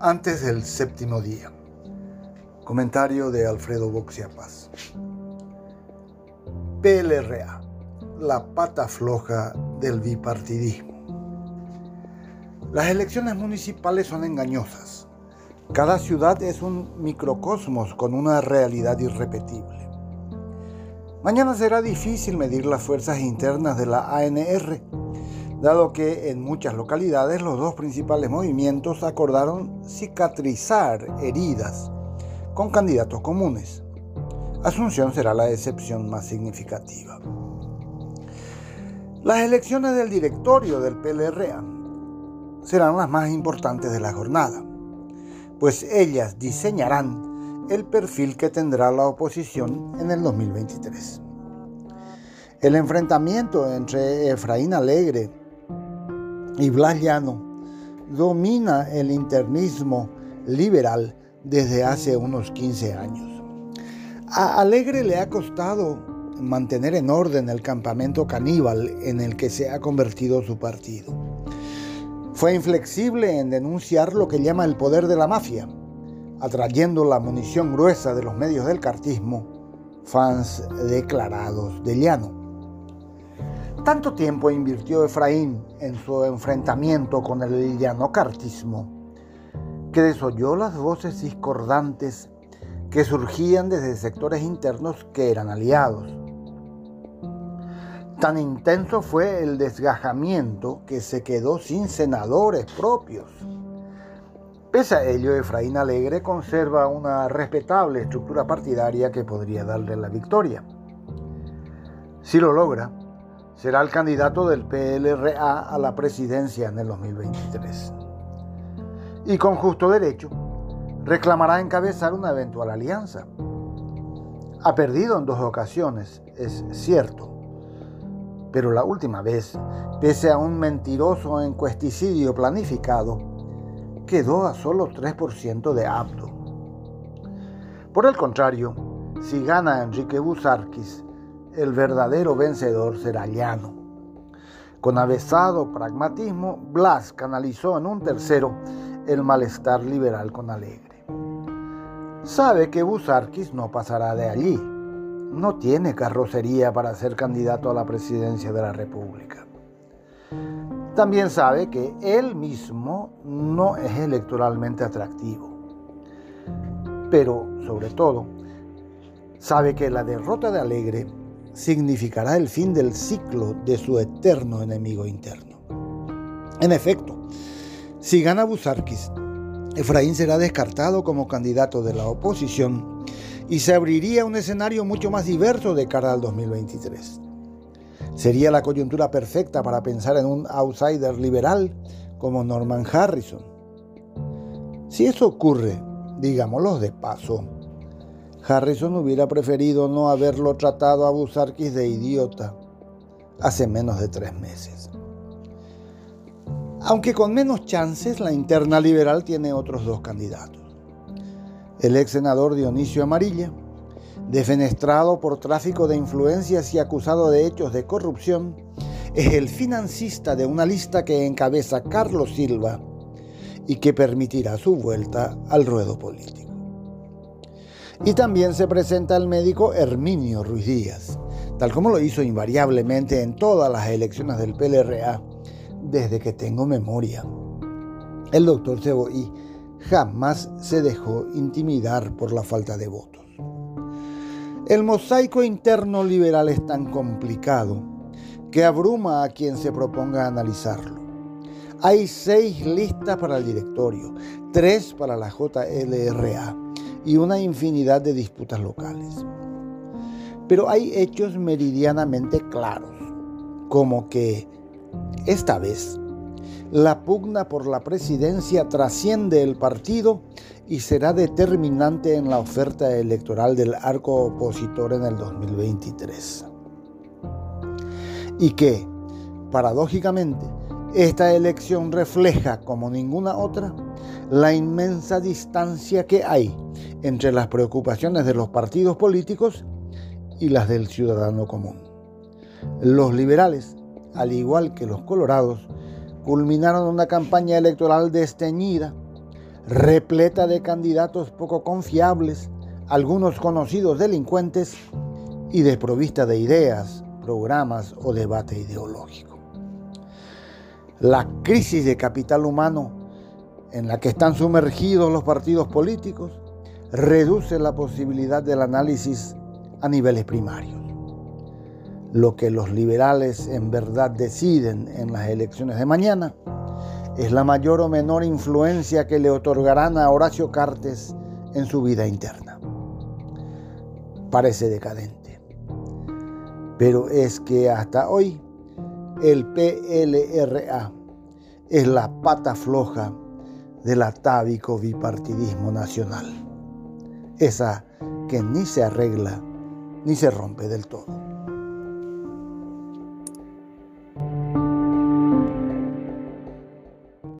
antes del séptimo día. Comentario de Alfredo Boxiapas. PLRA, la pata floja del bipartidismo. Las elecciones municipales son engañosas. Cada ciudad es un microcosmos con una realidad irrepetible. Mañana será difícil medir las fuerzas internas de la ANR dado que en muchas localidades los dos principales movimientos acordaron cicatrizar heridas con candidatos comunes. Asunción será la excepción más significativa. Las elecciones del directorio del PLRA serán las más importantes de la jornada, pues ellas diseñarán el perfil que tendrá la oposición en el 2023. El enfrentamiento entre Efraín Alegre y Blas Llano domina el internismo liberal desde hace unos 15 años. A Alegre le ha costado mantener en orden el campamento caníbal en el que se ha convertido su partido. Fue inflexible en denunciar lo que llama el poder de la mafia, atrayendo la munición gruesa de los medios del cartismo, fans declarados de Llano. Tanto tiempo invirtió Efraín en su enfrentamiento con el llanocartismo que desoyó las voces discordantes que surgían desde sectores internos que eran aliados. Tan intenso fue el desgajamiento que se quedó sin senadores propios. Pese a ello, Efraín Alegre conserva una respetable estructura partidaria que podría darle la victoria. Si lo logra, será el candidato del PLRA a la presidencia en el 2023. Y con justo derecho, reclamará encabezar una eventual alianza. Ha perdido en dos ocasiones, es cierto, pero la última vez, pese a un mentiroso encuesticidio planificado, quedó a solo 3% de apto. Por el contrario, si gana Enrique Busarquis, el verdadero vencedor será llano. Con avesado pragmatismo, Blas canalizó en un tercero el malestar liberal con Alegre. Sabe que Busarquis no pasará de allí. No tiene carrocería para ser candidato a la presidencia de la República. También sabe que él mismo no es electoralmente atractivo. Pero, sobre todo, sabe que la derrota de Alegre significará el fin del ciclo de su eterno enemigo interno. En efecto, si gana Busarquis, Efraín será descartado como candidato de la oposición y se abriría un escenario mucho más diverso de cara al 2023. Sería la coyuntura perfecta para pensar en un outsider liberal como Norman Harrison. Si eso ocurre, digámoslo de paso, Harrison hubiera preferido no haberlo tratado a Busarquis de idiota hace menos de tres meses. Aunque con menos chances, la interna liberal tiene otros dos candidatos. El ex senador Dionisio Amarilla, defenestrado por tráfico de influencias y acusado de hechos de corrupción, es el financista de una lista que encabeza Carlos Silva y que permitirá su vuelta al ruedo político. Y también se presenta el médico Herminio Ruiz Díaz, tal como lo hizo invariablemente en todas las elecciones del PLRA desde que tengo memoria. El doctor Ceboí jamás se dejó intimidar por la falta de votos. El mosaico interno liberal es tan complicado que abruma a quien se proponga analizarlo. Hay seis listas para el directorio, tres para la JLRA y una infinidad de disputas locales. Pero hay hechos meridianamente claros, como que esta vez la pugna por la presidencia trasciende el partido y será determinante en la oferta electoral del arco opositor en el 2023. Y que, paradójicamente, esta elección refleja como ninguna otra la inmensa distancia que hay entre las preocupaciones de los partidos políticos y las del ciudadano común. Los liberales, al igual que los colorados, culminaron una campaña electoral desteñida, repleta de candidatos poco confiables, algunos conocidos delincuentes y desprovista de ideas, programas o debate ideológico. La crisis de capital humano en la que están sumergidos los partidos políticos reduce la posibilidad del análisis a niveles primarios. Lo que los liberales en verdad deciden en las elecciones de mañana es la mayor o menor influencia que le otorgarán a Horacio Cartes en su vida interna. Parece decadente, pero es que hasta hoy el PLRA es la pata floja del atávico bipartidismo nacional, esa que ni se arregla ni se rompe del todo.